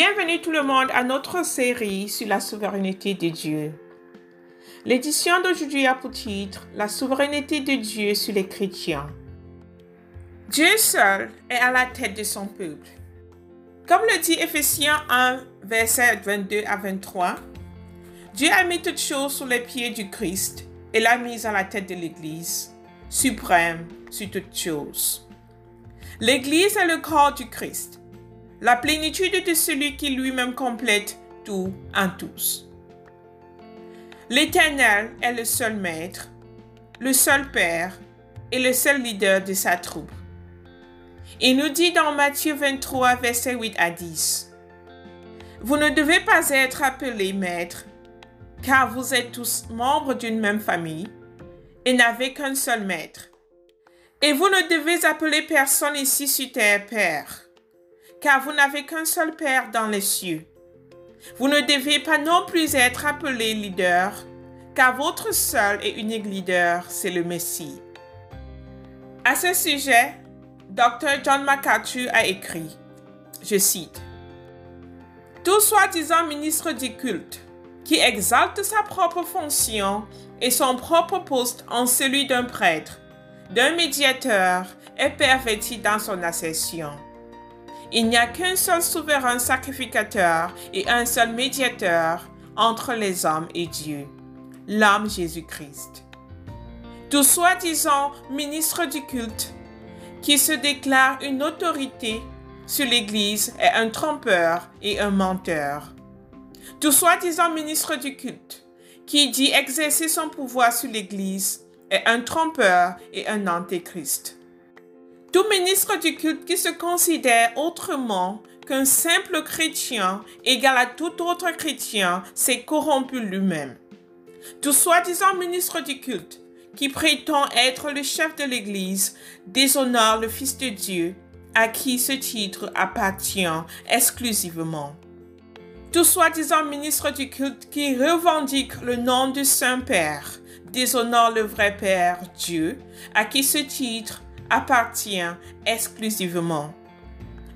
Bienvenue tout le monde à notre série sur la souveraineté de Dieu. L'édition d'aujourd'hui a pour titre La souveraineté de Dieu sur les chrétiens. Dieu seul est à la tête de son peuple. Comme le dit Ephésiens 1, versets 22 à 23, Dieu a mis toutes choses sous les pieds du Christ et l'a mise à la tête de l'Église, suprême sur toutes choses. L'Église est le corps du Christ la plénitude de celui qui lui-même complète tout en tous. L'Éternel est le seul maître, le seul Père et le seul leader de sa troupe. Il nous dit dans Matthieu 23, versets 8 à 10, Vous ne devez pas être appelés maîtres, car vous êtes tous membres d'une même famille et n'avez qu'un seul maître. Et vous ne devez appeler personne ici sur terre Père car vous n'avez qu'un seul Père dans les cieux. Vous ne devez pas non plus être appelé leader, car votre seul et unique leader, c'est le Messie. À ce sujet, Dr. John MacArthur a écrit, je cite, Tout soi-disant ministre du culte, qui exalte sa propre fonction et son propre poste en celui d'un prêtre, d'un médiateur, est perverti dans son assertion. Il n'y a qu'un seul souverain sacrificateur et un seul médiateur entre les hommes et Dieu, l'homme Jésus-Christ. Tout soi-disant ministre du culte qui se déclare une autorité sur l'Église est un trompeur et un menteur. Tout soi-disant ministre du culte qui dit exercer son pouvoir sur l'Église est un trompeur et un antéchrist. Tout ministre du culte qui se considère autrement qu'un simple chrétien égal à tout autre chrétien s'est corrompu lui-même. Tout soi-disant ministre du culte qui prétend être le chef de l'Église déshonore le Fils de Dieu à qui ce titre appartient exclusivement. Tout soi-disant ministre du culte qui revendique le nom du Saint-Père déshonore le vrai Père Dieu à qui ce titre appartient exclusivement.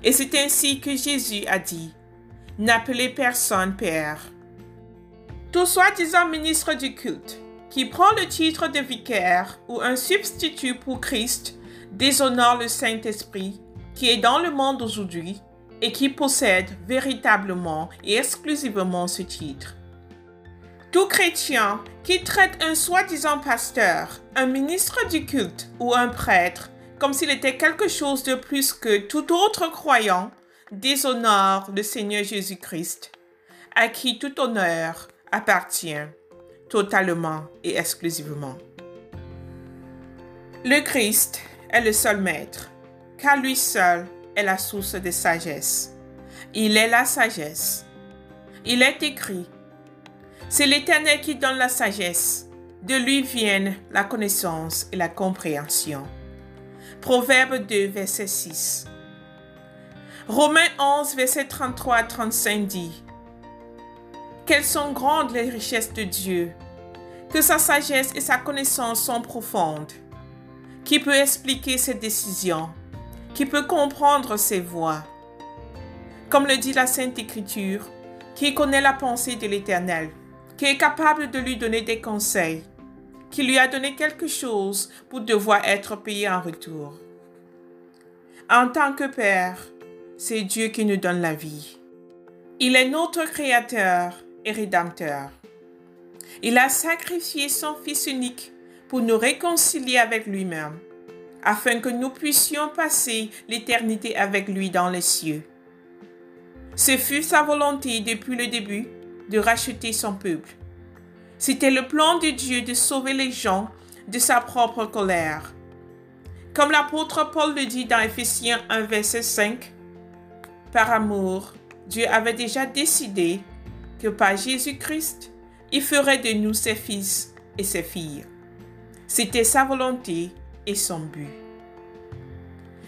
Et c'est ainsi que Jésus a dit, N'appelez personne Père. Tout soi-disant ministre du culte qui prend le titre de vicaire ou un substitut pour Christ déshonore le Saint-Esprit qui est dans le monde aujourd'hui et qui possède véritablement et exclusivement ce titre. Tout chrétien qui traite un soi-disant pasteur, un ministre du culte ou un prêtre comme s'il était quelque chose de plus que tout autre croyant, déshonore le Seigneur Jésus-Christ, à qui tout honneur appartient totalement et exclusivement. Le Christ est le seul maître, car lui seul est la source de sagesse. Il est la sagesse. Il est écrit, c'est l'Éternel qui donne la sagesse, de lui viennent la connaissance et la compréhension. Proverbe 2, verset 6. Romains 11, verset 33 à 35 dit Quelles sont grandes les richesses de Dieu, que sa sagesse et sa connaissance sont profondes. Qui peut expliquer ses décisions Qui peut comprendre ses voies Comme le dit la Sainte Écriture, qui connaît la pensée de l'Éternel, qui est capable de lui donner des conseils qui lui a donné quelque chose pour devoir être payé en retour. En tant que Père, c'est Dieu qui nous donne la vie. Il est notre Créateur et Rédempteur. Il a sacrifié son Fils unique pour nous réconcilier avec lui-même, afin que nous puissions passer l'éternité avec lui dans les cieux. Ce fut sa volonté depuis le début de racheter son peuple c'était le plan de Dieu de sauver les gens de sa propre colère. Comme l'apôtre Paul le dit dans Ephésiens 1, verset 5, par amour, Dieu avait déjà décidé que par Jésus-Christ, il ferait de nous ses fils et ses filles. C'était sa volonté et son but.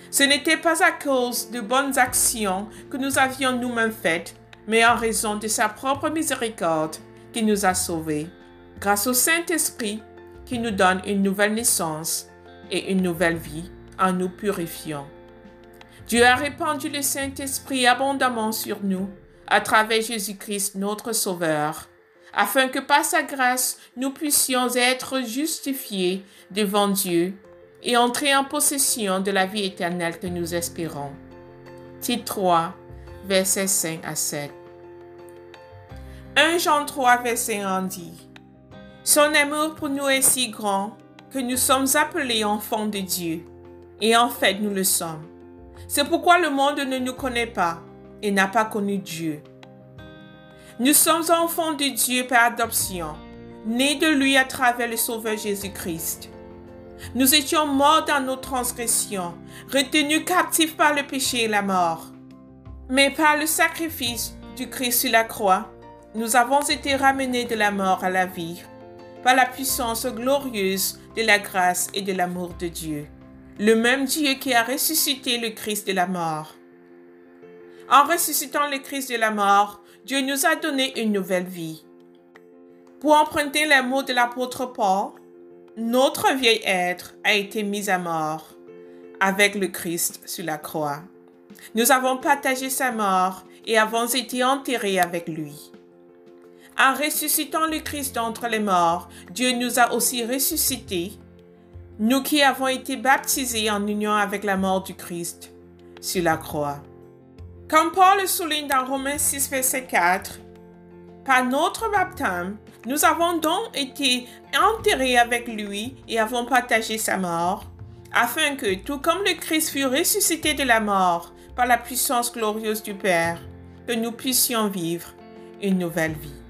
Ce n'était pas à cause de bonnes actions que nous avions nous-mêmes faites, mais en raison de sa propre miséricorde qui nous a sauvés grâce au Saint-Esprit qui nous donne une nouvelle naissance et une nouvelle vie en nous purifiant. Dieu a répandu le Saint-Esprit abondamment sur nous à travers Jésus-Christ notre Sauveur, afin que par sa grâce nous puissions être justifiés devant Dieu et entrer en possession de la vie éternelle que nous espérons. Titre 3, versets 5 à 7. 1 Jean 3, verset 1 dit, Son amour pour nous est si grand que nous sommes appelés enfants de Dieu, et en fait nous le sommes. C'est pourquoi le monde ne nous connaît pas et n'a pas connu Dieu. Nous sommes enfants de Dieu par adoption, nés de lui à travers le Sauveur Jésus-Christ. Nous étions morts dans nos transgressions, retenus captifs par le péché et la mort. Mais par le sacrifice du Christ sur la croix, nous avons été ramenés de la mort à la vie, par la puissance glorieuse de la grâce et de l'amour de Dieu, le même Dieu qui a ressuscité le Christ de la mort. En ressuscitant le Christ de la mort, Dieu nous a donné une nouvelle vie. Pour emprunter les mots de l'apôtre Paul, notre vieil être a été mis à mort avec le Christ sur la croix. Nous avons partagé sa mort et avons été enterrés avec lui. En ressuscitant le Christ d'entre les morts, Dieu nous a aussi ressuscités, nous qui avons été baptisés en union avec la mort du Christ sur la croix. Comme Paul le souligne dans Romains 6, verset 4, par notre baptême, nous avons donc été enterrés avec lui et avons partagé sa mort, afin que, tout comme le Christ fut ressuscité de la mort par la puissance glorieuse du Père, que nous puissions vivre une nouvelle vie.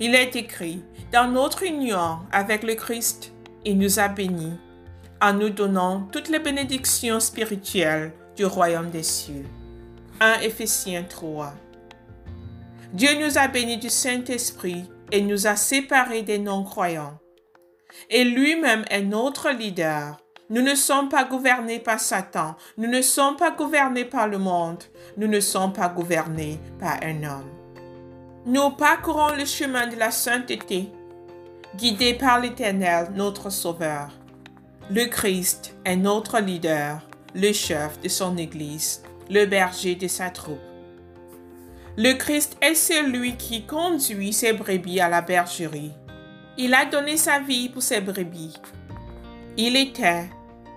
Il est écrit, dans notre union avec le Christ, il nous a bénis en nous donnant toutes les bénédictions spirituelles du royaume des cieux. 1 Éphésiens 3. Dieu nous a bénis du Saint-Esprit et nous a séparés des non-croyants. Et lui-même est notre leader. Nous ne sommes pas gouvernés par Satan, nous ne sommes pas gouvernés par le monde, nous ne sommes pas gouvernés par un homme. Nous parcourons le chemin de la sainteté, guidés par l'Éternel, notre Sauveur. Le Christ est notre leader, le chef de son Église le berger de sa troupe. Le Christ est celui qui conduit ses brebis à la bergerie. Il a donné sa vie pour ses brebis. Il était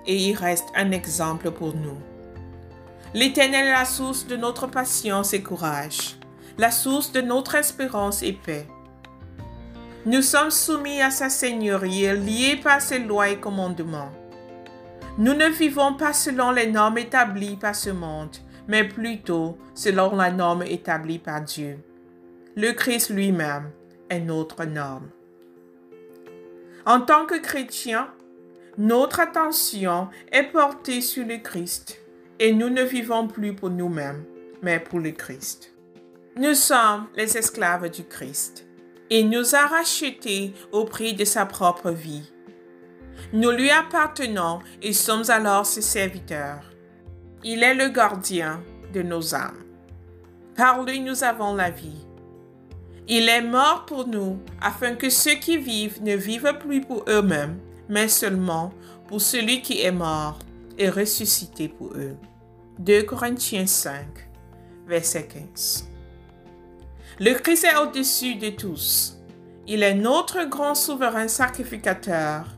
et il reste un exemple pour nous. L'Éternel est la source de notre patience et courage, la source de notre espérance et paix. Nous sommes soumis à sa Seigneurie liés par ses lois et commandements. Nous ne vivons pas selon les normes établies par ce monde, mais plutôt selon la norme établie par Dieu. Le Christ lui-même est notre norme. En tant que chrétiens, notre attention est portée sur le Christ et nous ne vivons plus pour nous-mêmes, mais pour le Christ. Nous sommes les esclaves du Christ. Il nous a rachetés au prix de sa propre vie. Nous lui appartenons et sommes alors ses serviteurs. Il est le gardien de nos âmes. Par lui nous avons la vie. Il est mort pour nous afin que ceux qui vivent ne vivent plus pour eux-mêmes, mais seulement pour celui qui est mort et ressuscité pour eux. 2 Corinthiens 5, verset 15. Le Christ est au-dessus de tous. Il est notre grand souverain sacrificateur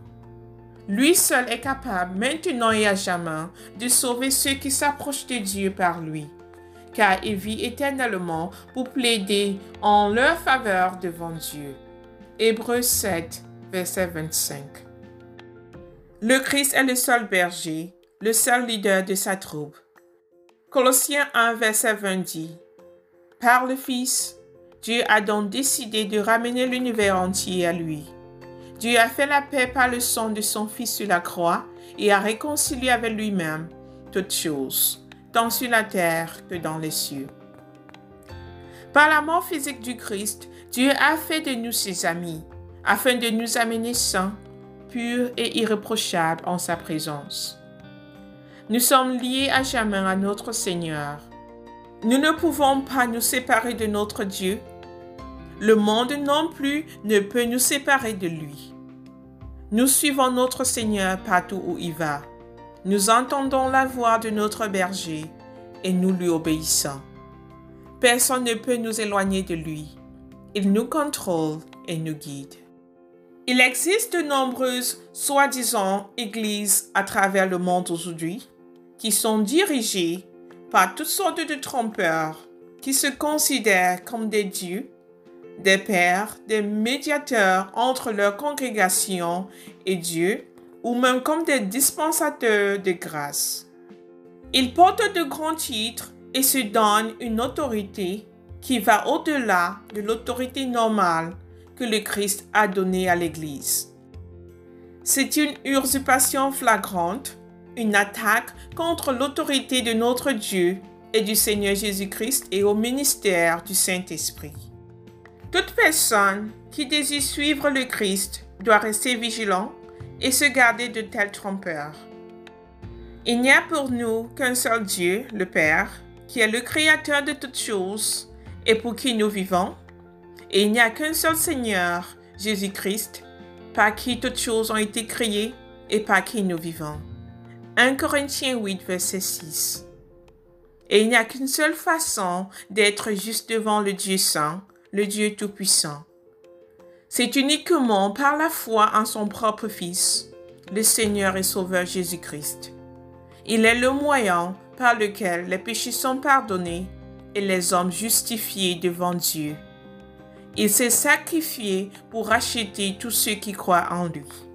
lui seul est capable, maintenant et à jamais, de sauver ceux qui s'approchent de Dieu par lui, car il vit éternellement pour plaider en leur faveur devant Dieu. Hébreux 7, verset 25. Le Christ est le seul berger, le seul leader de sa troupe. Colossiens 1, verset 20 dit, Par le Fils, Dieu a donc décidé de ramener l'univers entier à lui. Dieu a fait la paix par le sang de son Fils sur la croix et a réconcilié avec lui-même toutes choses, tant sur la terre que dans les cieux. Par la mort physique du Christ, Dieu a fait de nous ses amis, afin de nous amener saints, purs et irréprochables en sa présence. Nous sommes liés à jamais à notre Seigneur. Nous ne pouvons pas nous séparer de notre Dieu le monde non plus ne peut nous séparer de lui. Nous suivons notre Seigneur partout où il va. Nous entendons la voix de notre berger et nous lui obéissons. Personne ne peut nous éloigner de lui. Il nous contrôle et nous guide. Il existe de nombreuses soi-disant églises à travers le monde aujourd'hui qui sont dirigées par toutes sortes de trompeurs qui se considèrent comme des dieux, des pères, des médiateurs entre leur congrégation et Dieu, ou même comme des dispensateurs de grâce. Ils portent de grands titres et se donnent une autorité qui va au-delà de l'autorité normale que le Christ a donnée à l'Église. C'est une usurpation flagrante, une attaque contre l'autorité de notre Dieu et du Seigneur Jésus-Christ et au ministère du Saint-Esprit. Toute personne qui désire suivre le Christ doit rester vigilant et se garder de tels trompeurs. Il n'y a pour nous qu'un seul Dieu, le Père, qui est le Créateur de toutes choses et pour qui nous vivons, et il n'y a qu'un seul Seigneur, Jésus-Christ, par qui toutes choses ont été créées et par qui nous vivons. 1 Corinthiens 8, verset 6. Et il n'y a qu'une seule façon d'être juste devant le Dieu Saint, le Dieu Tout-Puissant. C'est uniquement par la foi en son propre Fils, le Seigneur et Sauveur Jésus-Christ. Il est le moyen par lequel les péchés sont pardonnés et les hommes justifiés devant Dieu. Il s'est sacrifié pour racheter tous ceux qui croient en lui.